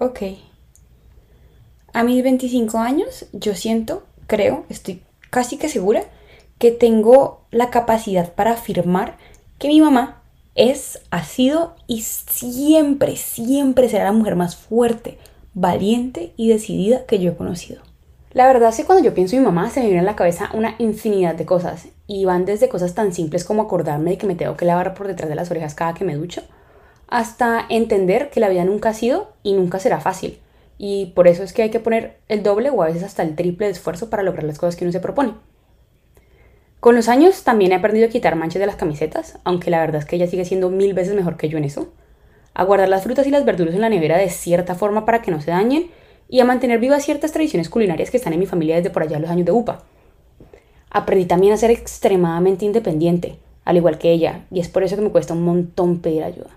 Ok. A mis 25 años, yo siento, creo, estoy casi que segura que tengo la capacidad para afirmar que mi mamá es, ha sido y siempre, siempre será la mujer más fuerte, valiente y decidida que yo he conocido. La verdad es que cuando yo pienso en mi mamá se me viene a la cabeza una infinidad de cosas y van desde cosas tan simples como acordarme de que me tengo que lavar por detrás de las orejas cada que me ducho, hasta entender que la vida nunca ha sido y nunca será fácil. Y por eso es que hay que poner el doble o a veces hasta el triple de esfuerzo para lograr las cosas que uno se propone. Con los años también he aprendido a quitar manchas de las camisetas, aunque la verdad es que ella sigue siendo mil veces mejor que yo en eso. A guardar las frutas y las verduras en la nevera de cierta forma para que no se dañen y a mantener vivas ciertas tradiciones culinarias que están en mi familia desde por allá los años de UPA. Aprendí también a ser extremadamente independiente, al igual que ella, y es por eso que me cuesta un montón pedir ayuda.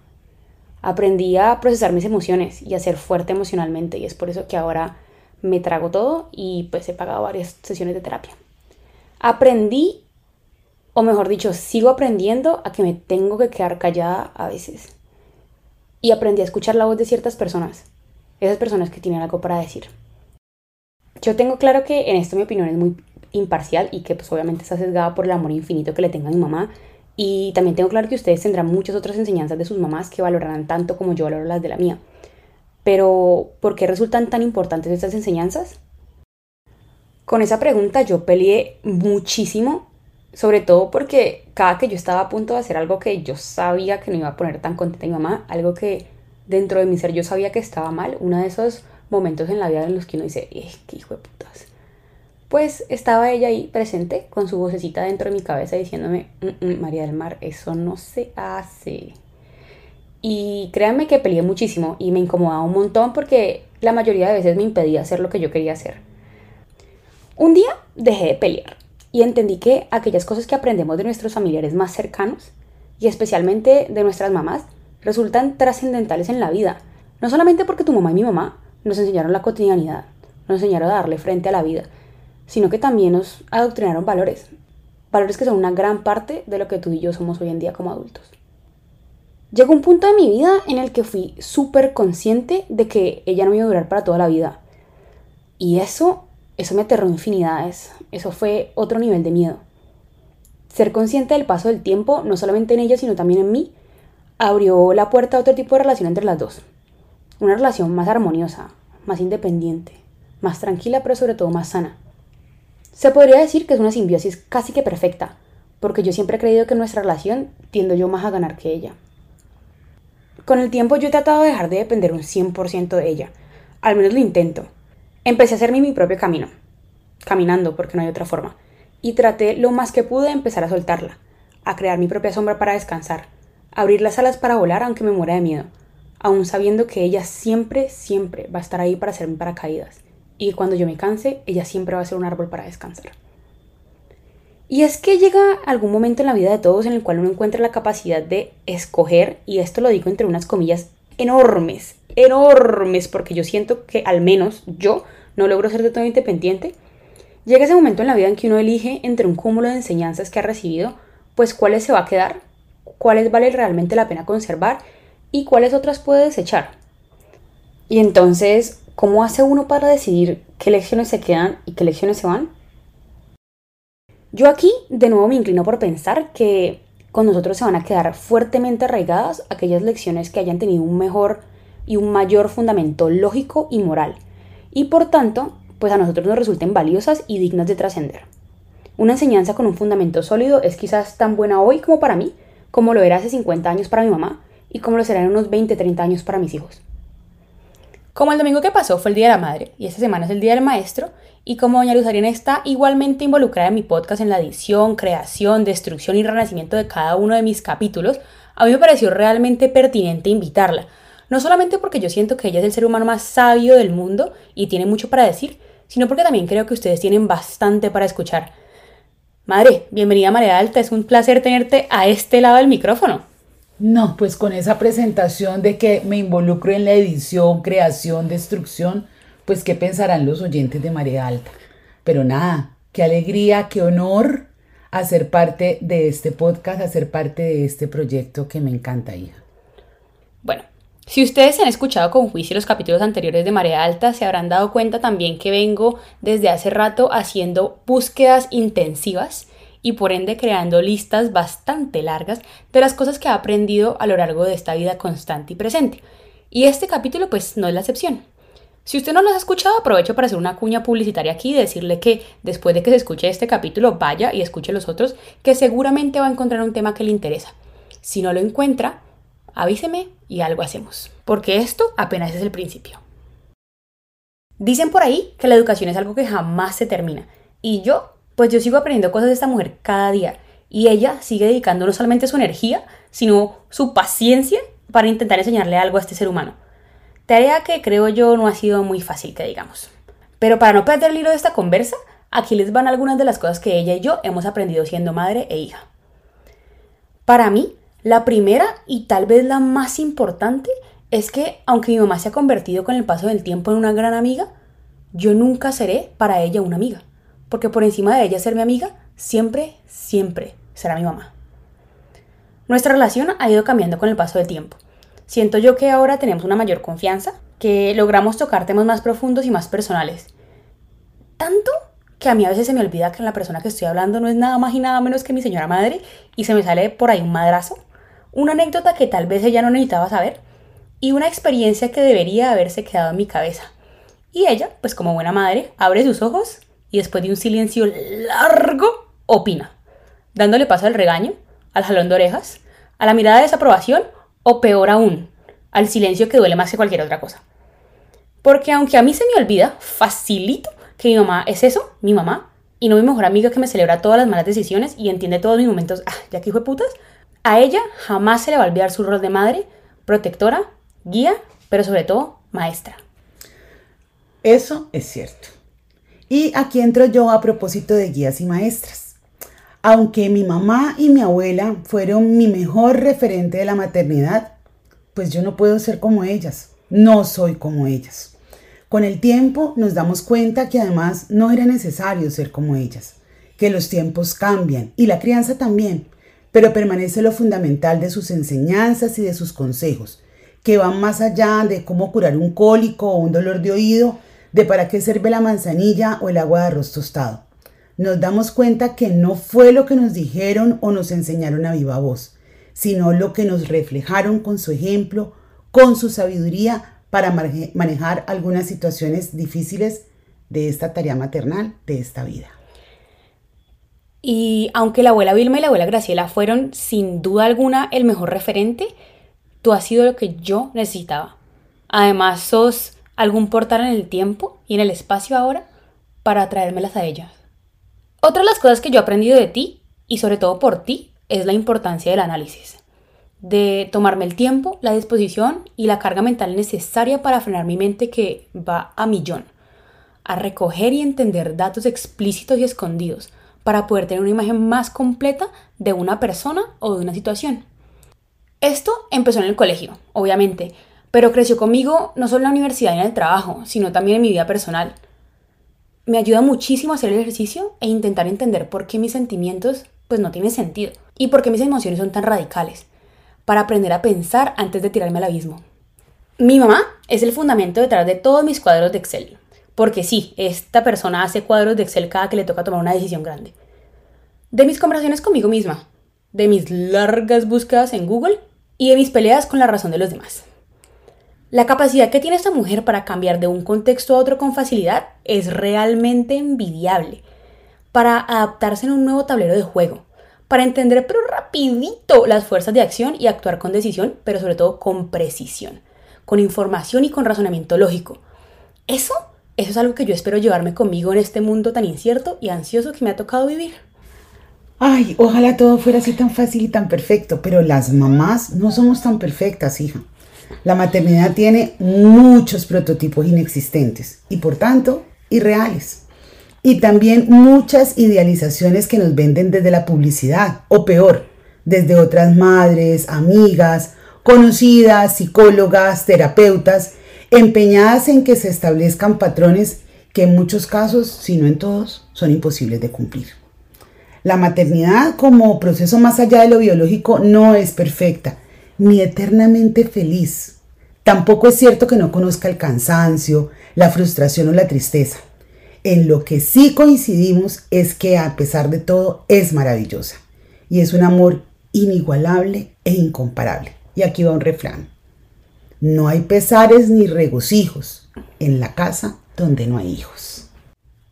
Aprendí a procesar mis emociones y a ser fuerte emocionalmente, y es por eso que ahora me trago todo y pues he pagado varias sesiones de terapia. Aprendí, o mejor dicho, sigo aprendiendo a que me tengo que quedar callada a veces. Y aprendí a escuchar la voz de ciertas personas, esas personas que tienen algo para decir. Yo tengo claro que en esto mi opinión es muy imparcial y que pues obviamente está sesgada por el amor infinito que le tengo a mi mamá y también tengo claro que ustedes tendrán muchas otras enseñanzas de sus mamás que valorarán tanto como yo valoro las de la mía. Pero, ¿por qué resultan tan importantes estas enseñanzas? Con esa pregunta yo peleé muchísimo, sobre todo porque cada que yo estaba a punto de hacer algo que yo sabía que no iba a poner tan contenta a mi mamá, algo que dentro de mi ser yo sabía que estaba mal, uno de esos momentos en la vida en los que uno dice, eh, qué hijo de putas. Pues estaba ella ahí presente con su vocecita dentro de mi cabeza diciéndome, mm, mm, María del Mar, eso no se hace. Y créanme que peleé muchísimo y me incomodaba un montón porque la mayoría de veces me impedía hacer lo que yo quería hacer. Un día dejé de pelear y entendí que aquellas cosas que aprendemos de nuestros familiares más cercanos y especialmente de nuestras mamás resultan trascendentales en la vida. No solamente porque tu mamá y mi mamá nos enseñaron la cotidianidad, nos enseñaron a darle frente a la vida, sino que también nos adoctrinaron valores. Valores que son una gran parte de lo que tú y yo somos hoy en día como adultos. Llegó un punto de mi vida en el que fui súper consciente de que ella no iba a durar para toda la vida. Y eso, eso me aterró infinidades. Eso fue otro nivel de miedo. Ser consciente del paso del tiempo, no solamente en ella, sino también en mí, abrió la puerta a otro tipo de relación entre las dos. Una relación más armoniosa, más independiente, más tranquila, pero sobre todo más sana. Se podría decir que es una simbiosis casi que perfecta, porque yo siempre he creído que en nuestra relación tiendo yo más a ganar que ella. Con el tiempo yo he tratado de dejar de depender un 100% de ella, al menos lo intento. Empecé a hacerme mi propio camino, caminando porque no hay otra forma, y traté lo más que pude de empezar a soltarla, a crear mi propia sombra para descansar, abrir las alas para volar aunque me muera de miedo, aun sabiendo que ella siempre, siempre va a estar ahí para hacerme paracaídas, y cuando yo me canse, ella siempre va a ser un árbol para descansar. Y es que llega algún momento en la vida de todos en el cual uno encuentra la capacidad de escoger, y esto lo digo entre unas comillas enormes, enormes, porque yo siento que al menos yo no logro ser de todo independiente. Llega ese momento en la vida en que uno elige entre un cúmulo de enseñanzas que ha recibido, pues cuáles se va a quedar cuáles vale realmente la pena conservar y cuáles otras puede desechar. Y entonces, ¿cómo hace uno para decidir qué lecciones se quedan y qué lecciones se van? Yo aquí de nuevo me inclino por pensar que con nosotros se van a quedar fuertemente arraigadas aquellas lecciones que hayan tenido un mejor y un mayor fundamento lógico y moral, y por tanto, pues a nosotros nos resulten valiosas y dignas de trascender. Una enseñanza con un fundamento sólido es quizás tan buena hoy como para mí, como lo era hace 50 años para mi mamá y como lo será en unos 20, 30 años para mis hijos. Como el domingo que pasó fue el Día de la Madre y esta semana es el Día del Maestro, y como doña Luzarina está igualmente involucrada en mi podcast en la edición, creación, destrucción y renacimiento de cada uno de mis capítulos, a mí me pareció realmente pertinente invitarla. No solamente porque yo siento que ella es el ser humano más sabio del mundo y tiene mucho para decir, sino porque también creo que ustedes tienen bastante para escuchar. Madre, bienvenida María Alta, es un placer tenerte a este lado del micrófono. No, pues con esa presentación de que me involucro en la edición, creación, destrucción, pues qué pensarán los oyentes de María Alta. Pero nada, qué alegría, qué honor a ser parte de este podcast, a ser parte de este proyecto que me encanta, hija. Bueno, si ustedes han escuchado con juicio los capítulos anteriores de Marea Alta, se habrán dado cuenta también que vengo desde hace rato haciendo búsquedas intensivas y por ende creando listas bastante largas de las cosas que he aprendido a lo largo de esta vida constante y presente. Y este capítulo pues no es la excepción. Si usted no los ha escuchado, aprovecho para hacer una cuña publicitaria aquí y decirle que después de que se escuche este capítulo, vaya y escuche los otros, que seguramente va a encontrar un tema que le interesa. Si no lo encuentra, avíseme y algo hacemos, porque esto apenas es el principio. Dicen por ahí que la educación es algo que jamás se termina, y yo, pues yo sigo aprendiendo cosas de esta mujer cada día, y ella sigue dedicando no solamente su energía, sino su paciencia para intentar enseñarle algo a este ser humano. Tarea que creo yo no ha sido muy fácil que digamos. Pero para no perder el hilo de esta conversa, aquí les van algunas de las cosas que ella y yo hemos aprendido siendo madre e hija. Para mí, la primera y tal vez la más importante es que aunque mi mamá se ha convertido con el paso del tiempo en una gran amiga, yo nunca seré para ella una amiga, porque por encima de ella ser mi amiga, siempre, siempre será mi mamá. Nuestra relación ha ido cambiando con el paso del tiempo. Siento yo que ahora tenemos una mayor confianza, que logramos tocar temas más profundos y más personales. Tanto que a mí a veces se me olvida que la persona que estoy hablando no es nada más y nada menos que mi señora madre y se me sale por ahí un madrazo una anécdota que tal vez ella no necesitaba saber y una experiencia que debería haberse quedado en mi cabeza. Y ella, pues como buena madre, abre sus ojos y después de un silencio largo, opina, dándole paso al regaño, al jalón de orejas, a la mirada de desaprobación o peor aún, al silencio que duele más que cualquier otra cosa. Porque aunque a mí se me olvida, facilito que mi mamá es eso, mi mamá, y no mi mejor amiga que me celebra todas las malas decisiones y entiende todos mis momentos, ah, ya que hijo de putas, a ella jamás se le va a olvidar su rol de madre, protectora, guía, pero sobre todo maestra. Eso es cierto. Y aquí entro yo a propósito de guías y maestras. Aunque mi mamá y mi abuela fueron mi mejor referente de la maternidad, pues yo no puedo ser como ellas. No soy como ellas. Con el tiempo nos damos cuenta que además no era necesario ser como ellas, que los tiempos cambian y la crianza también pero permanece lo fundamental de sus enseñanzas y de sus consejos, que van más allá de cómo curar un cólico o un dolor de oído, de para qué sirve la manzanilla o el agua de arroz tostado. Nos damos cuenta que no fue lo que nos dijeron o nos enseñaron a viva voz, sino lo que nos reflejaron con su ejemplo, con su sabiduría para manejar algunas situaciones difíciles de esta tarea maternal, de esta vida. Y aunque la abuela Vilma y la abuela Graciela fueron sin duda alguna el mejor referente, tú has sido lo que yo necesitaba. Además, sos algún portal en el tiempo y en el espacio ahora para traérmelas a ellas. Otra de las cosas que yo he aprendido de ti, y sobre todo por ti, es la importancia del análisis. De tomarme el tiempo, la disposición y la carga mental necesaria para frenar mi mente que va a millón. A recoger y entender datos explícitos y escondidos para poder tener una imagen más completa de una persona o de una situación. Esto empezó en el colegio, obviamente, pero creció conmigo no solo en la universidad y en el trabajo, sino también en mi vida personal. Me ayuda muchísimo a hacer el ejercicio e intentar entender por qué mis sentimientos pues no tienen sentido y por qué mis emociones son tan radicales, para aprender a pensar antes de tirarme al abismo. Mi mamá es el fundamento detrás de todos mis cuadros de Excel. Porque sí, esta persona hace cuadros de Excel cada que le toca tomar una decisión grande. De mis conversaciones conmigo misma, de mis largas búsquedas en Google y de mis peleas con la razón de los demás. La capacidad que tiene esta mujer para cambiar de un contexto a otro con facilidad es realmente envidiable. Para adaptarse en un nuevo tablero de juego, para entender pero rapidito las fuerzas de acción y actuar con decisión, pero sobre todo con precisión, con información y con razonamiento lógico. Eso eso es algo que yo espero llevarme conmigo en este mundo tan incierto y ansioso que me ha tocado vivir. Ay, ojalá todo fuera así tan fácil y tan perfecto, pero las mamás no somos tan perfectas, hija. La maternidad tiene muchos prototipos inexistentes y por tanto irreales. Y también muchas idealizaciones que nos venden desde la publicidad, o peor, desde otras madres, amigas, conocidas, psicólogas, terapeutas, empeñadas en que se establezcan patrones que en muchos casos, si no en todos, son imposibles de cumplir. La maternidad como proceso más allá de lo biológico no es perfecta, ni eternamente feliz. Tampoco es cierto que no conozca el cansancio, la frustración o la tristeza. En lo que sí coincidimos es que a pesar de todo es maravillosa y es un amor inigualable e incomparable. Y aquí va un refrán. No hay pesares ni regocijos en la casa donde no hay hijos.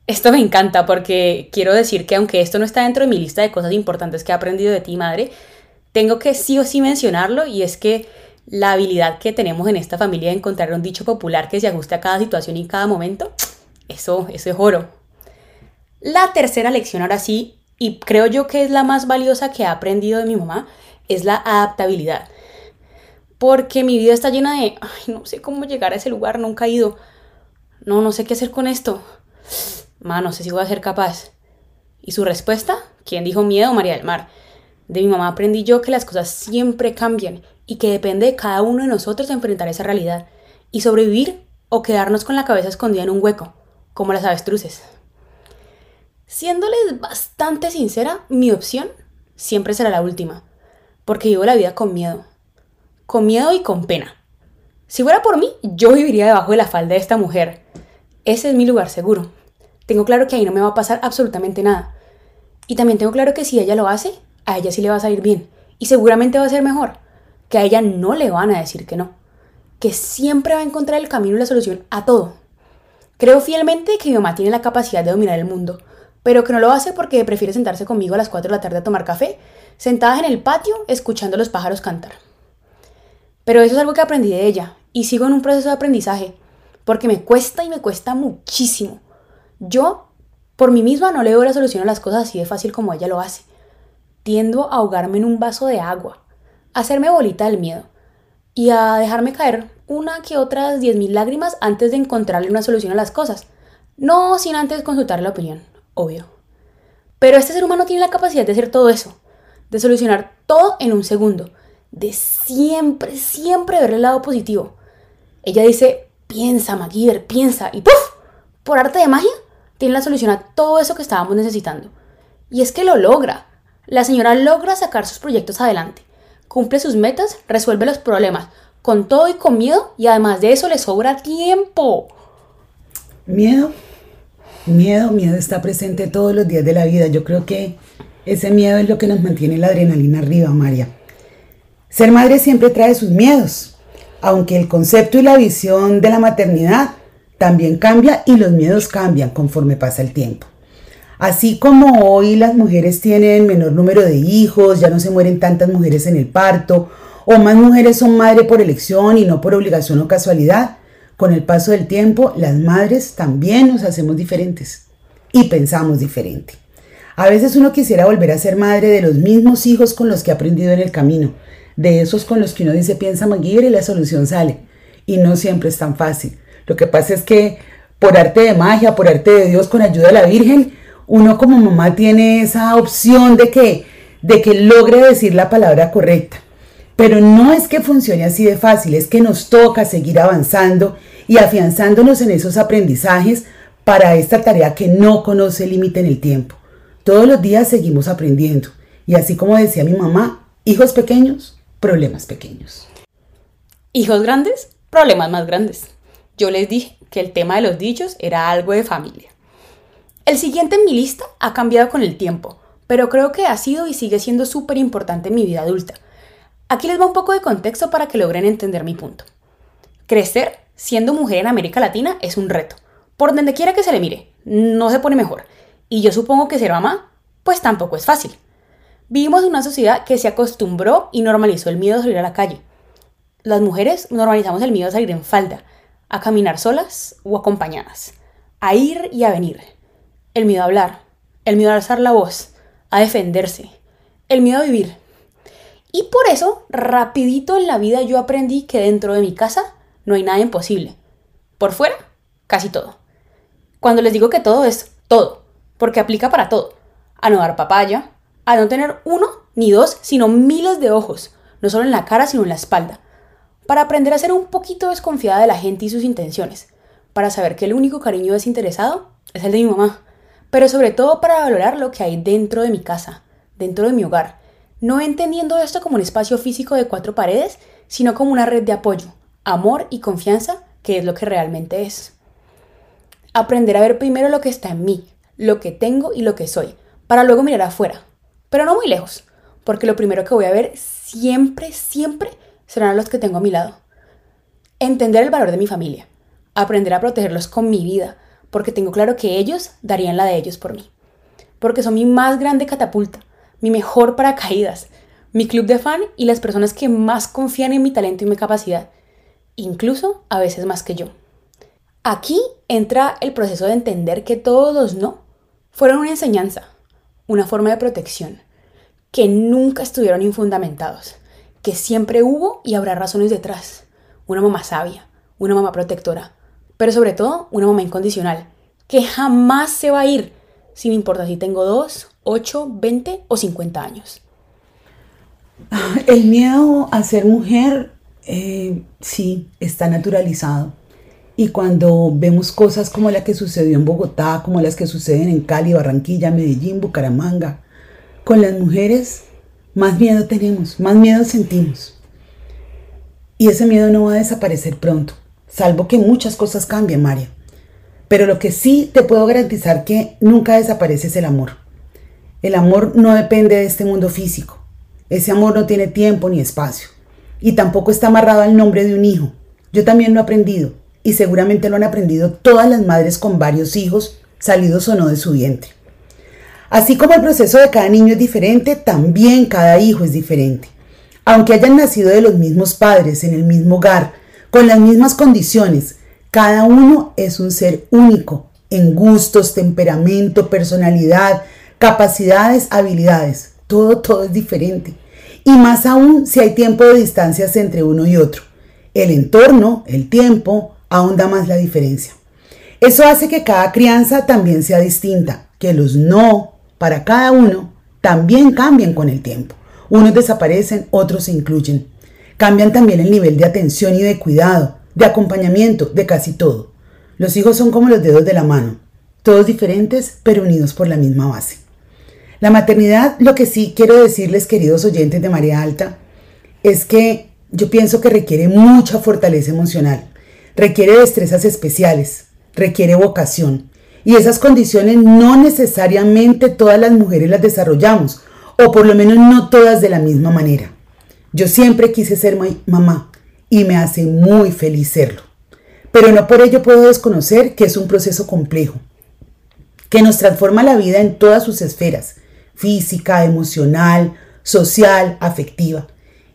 Esto me encanta porque quiero decir que aunque esto no está dentro de mi lista de cosas importantes que he aprendido de ti, madre, tengo que sí o sí mencionarlo y es que la habilidad que tenemos en esta familia de encontrar un dicho popular que se ajuste a cada situación y cada momento, eso, eso es oro. La tercera lección ahora sí, y creo yo que es la más valiosa que he aprendido de mi mamá, es la adaptabilidad. Porque mi vida está llena de, ay, no sé cómo llegar a ese lugar, nunca he ido. No, no sé qué hacer con esto. Ma, no sé si voy a ser capaz. ¿Y su respuesta? ¿Quién dijo miedo, María del Mar? De mi mamá aprendí yo que las cosas siempre cambian y que depende de cada uno de nosotros enfrentar esa realidad y sobrevivir o quedarnos con la cabeza escondida en un hueco, como las avestruces. Siéndoles bastante sincera, mi opción siempre será la última, porque vivo la vida con miedo, con miedo y con pena. Si fuera por mí, yo viviría debajo de la falda de esta mujer. Ese es mi lugar seguro. Tengo claro que ahí no me va a pasar absolutamente nada. Y también tengo claro que si ella lo hace, a ella sí le va a salir bien. Y seguramente va a ser mejor. Que a ella no le van a decir que no. Que siempre va a encontrar el camino y la solución a todo. Creo fielmente que mi mamá tiene la capacidad de dominar el mundo, pero que no lo hace porque prefiere sentarse conmigo a las 4 de la tarde a tomar café, sentadas en el patio escuchando a los pájaros cantar. Pero eso es algo que aprendí de ella y sigo en un proceso de aprendizaje, porque me cuesta y me cuesta muchísimo. Yo, por mí misma, no le doy la solución a las cosas así de fácil como ella lo hace. Tiendo a ahogarme en un vaso de agua, a hacerme bolita del miedo y a dejarme caer una que otras 10.000 lágrimas antes de encontrarle una solución a las cosas. No sin antes consultar la opinión, obvio. Pero este ser humano tiene la capacidad de hacer todo eso, de solucionar todo en un segundo de siempre, siempre ver el lado positivo. Ella dice, piensa, MacGyver, piensa, y ¡puf! Por arte de magia, tiene la solución a todo eso que estábamos necesitando. Y es que lo logra. La señora logra sacar sus proyectos adelante, cumple sus metas, resuelve los problemas, con todo y con miedo, y además de eso le sobra tiempo. Miedo, miedo, miedo está presente todos los días de la vida. Yo creo que ese miedo es lo que nos mantiene la adrenalina arriba, María. Ser madre siempre trae sus miedos, aunque el concepto y la visión de la maternidad también cambia y los miedos cambian conforme pasa el tiempo. Así como hoy las mujeres tienen menor número de hijos, ya no se mueren tantas mujeres en el parto, o más mujeres son madre por elección y no por obligación o casualidad, con el paso del tiempo las madres también nos hacemos diferentes y pensamos diferente. A veces uno quisiera volver a ser madre de los mismos hijos con los que ha aprendido en el camino, de esos con los que uno dice piensa MacGyver y la solución sale. Y no siempre es tan fácil. Lo que pasa es que por arte de magia, por arte de Dios, con ayuda de la Virgen, uno como mamá tiene esa opción de que, de que logre decir la palabra correcta. Pero no es que funcione así de fácil, es que nos toca seguir avanzando y afianzándonos en esos aprendizajes para esta tarea que no conoce límite en el tiempo. Todos los días seguimos aprendiendo. Y así como decía mi mamá, hijos pequeños, problemas pequeños. Hijos grandes, problemas más grandes. Yo les dije que el tema de los dichos era algo de familia. El siguiente en mi lista ha cambiado con el tiempo, pero creo que ha sido y sigue siendo súper importante en mi vida adulta. Aquí les va un poco de contexto para que logren entender mi punto. Crecer siendo mujer en América Latina es un reto. Por donde quiera que se le mire, no se pone mejor. Y yo supongo que ser mamá, pues tampoco es fácil. Vivimos en una sociedad que se acostumbró y normalizó el miedo a salir a la calle. Las mujeres normalizamos el miedo a salir en falda, a caminar solas o acompañadas, a ir y a venir. El miedo a hablar, el miedo a alzar la voz, a defenderse, el miedo a vivir. Y por eso, rapidito en la vida yo aprendí que dentro de mi casa no hay nada imposible. Por fuera, casi todo. Cuando les digo que todo es todo, porque aplica para todo. A no dar papaya, a no tener uno ni dos, sino miles de ojos, no solo en la cara, sino en la espalda, para aprender a ser un poquito desconfiada de la gente y sus intenciones, para saber que el único cariño desinteresado es el de mi mamá, pero sobre todo para valorar lo que hay dentro de mi casa, dentro de mi hogar, no entendiendo esto como un espacio físico de cuatro paredes, sino como una red de apoyo, amor y confianza, que es lo que realmente es. Aprender a ver primero lo que está en mí, lo que tengo y lo que soy, para luego mirar afuera, pero no muy lejos, porque lo primero que voy a ver siempre, siempre serán los que tengo a mi lado. Entender el valor de mi familia, aprender a protegerlos con mi vida, porque tengo claro que ellos darían la de ellos por mí, porque son mi más grande catapulta, mi mejor paracaídas, mi club de fan y las personas que más confían en mi talento y mi capacidad, incluso a veces más que yo. Aquí entra el proceso de entender que todos los no fueron una enseñanza, una forma de protección, que nunca estuvieron infundamentados, que siempre hubo y habrá razones detrás. Una mamá sabia, una mamá protectora, pero sobre todo una mamá incondicional, que jamás se va a ir, sin importar si tengo 2, 8, 20 o 50 años. El miedo a ser mujer, eh, sí, está naturalizado. Y cuando vemos cosas como la que sucedió en Bogotá, como las que suceden en Cali, Barranquilla, Medellín, Bucaramanga, con las mujeres, más miedo tenemos, más miedo sentimos. Y ese miedo no va a desaparecer pronto, salvo que muchas cosas cambien, María. Pero lo que sí te puedo garantizar que nunca desaparece es el amor. El amor no depende de este mundo físico. Ese amor no tiene tiempo ni espacio. Y tampoco está amarrado al nombre de un hijo. Yo también lo he aprendido. Y seguramente lo han aprendido todas las madres con varios hijos, salidos o no de su vientre. Así como el proceso de cada niño es diferente, también cada hijo es diferente. Aunque hayan nacido de los mismos padres, en el mismo hogar, con las mismas condiciones, cada uno es un ser único en gustos, temperamento, personalidad, capacidades, habilidades. Todo, todo es diferente. Y más aún si hay tiempo de distancias entre uno y otro. El entorno, el tiempo, aún da más la diferencia. Eso hace que cada crianza también sea distinta, que los no para cada uno también cambian con el tiempo. Unos desaparecen, otros se incluyen. Cambian también el nivel de atención y de cuidado, de acompañamiento, de casi todo. Los hijos son como los dedos de la mano, todos diferentes pero unidos por la misma base. La maternidad, lo que sí quiero decirles, queridos oyentes de María Alta, es que yo pienso que requiere mucha fortaleza emocional, requiere destrezas especiales, requiere vocación, y esas condiciones no necesariamente todas las mujeres las desarrollamos, o por lo menos no todas de la misma manera. Yo siempre quise ser mamá y me hace muy feliz serlo. Pero no por ello puedo desconocer que es un proceso complejo, que nos transforma la vida en todas sus esferas, física, emocional, social, afectiva,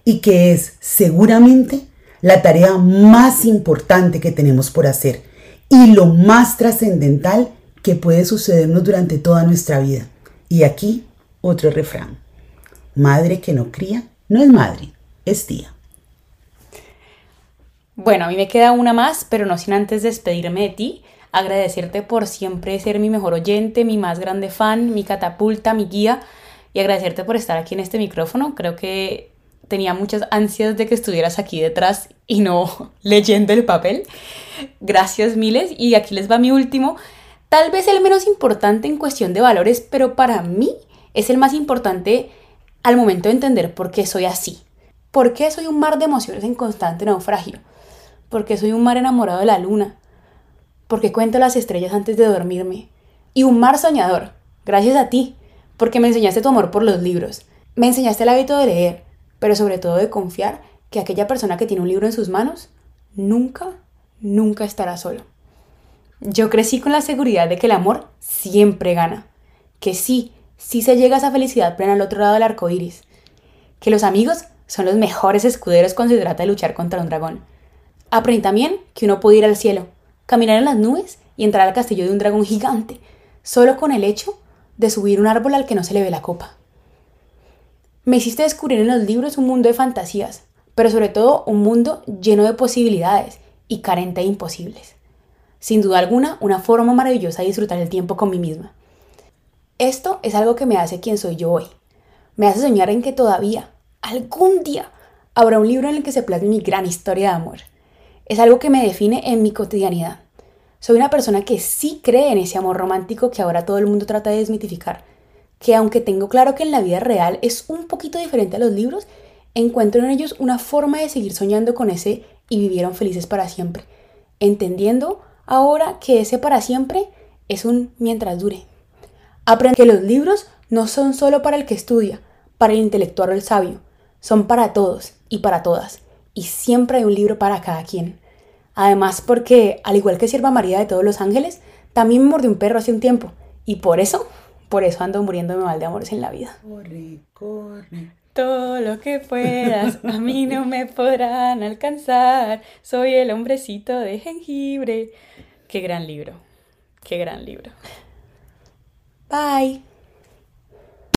y que es seguramente la tarea más importante que tenemos por hacer y lo más trascendental que puede sucedernos durante toda nuestra vida. Y aquí otro refrán. Madre que no cría no es madre, es tía. Bueno, a mí me queda una más, pero no sin antes despedirme de ti, agradecerte por siempre ser mi mejor oyente, mi más grande fan, mi catapulta, mi guía, y agradecerte por estar aquí en este micrófono. Creo que tenía muchas ansias de que estuvieras aquí detrás y no leyendo el papel. Gracias miles. Y aquí les va mi último. Tal vez el menos importante en cuestión de valores, pero para mí es el más importante al momento de entender por qué soy así. ¿Por qué soy un mar de emociones en constante naufragio? ¿Por qué soy un mar enamorado de la luna? ¿Por qué cuento las estrellas antes de dormirme? Y un mar soñador, gracias a ti, porque me enseñaste tu amor por los libros. Me enseñaste el hábito de leer, pero sobre todo de confiar que aquella persona que tiene un libro en sus manos nunca, nunca estará solo. Yo crecí con la seguridad de que el amor siempre gana, que sí, sí se llega a esa felicidad plena al otro lado del arco iris, que los amigos son los mejores escuderos cuando se trata de luchar contra un dragón. Aprendí también que uno puede ir al cielo, caminar en las nubes y entrar al castillo de un dragón gigante, solo con el hecho de subir un árbol al que no se le ve la copa. Me hiciste descubrir en los libros un mundo de fantasías, pero sobre todo un mundo lleno de posibilidades y carente de imposibles sin duda alguna, una forma maravillosa de disfrutar el tiempo con mí misma. Esto es algo que me hace quien soy yo hoy. Me hace soñar en que todavía, algún día, habrá un libro en el que se plasme mi gran historia de amor. Es algo que me define en mi cotidianidad. Soy una persona que sí cree en ese amor romántico que ahora todo el mundo trata de desmitificar. Que aunque tengo claro que en la vida real es un poquito diferente a los libros, encuentro en ellos una forma de seguir soñando con ese y vivieron felices para siempre, entendiendo ahora que ese para siempre es un mientras dure. Aprende que los libros no son solo para el que estudia, para el intelectual o el sabio, son para todos y para todas, y siempre hay un libro para cada quien. Además, porque, al igual que Sierva María de todos los ángeles, también me mordió un perro hace un tiempo, y por eso, por eso ando muriéndome mal de amores en la vida. Corre, corre. Todo lo que puedas, a mí no me podrán alcanzar. Soy el hombrecito de jengibre. Qué gran libro. Qué gran libro. Bye.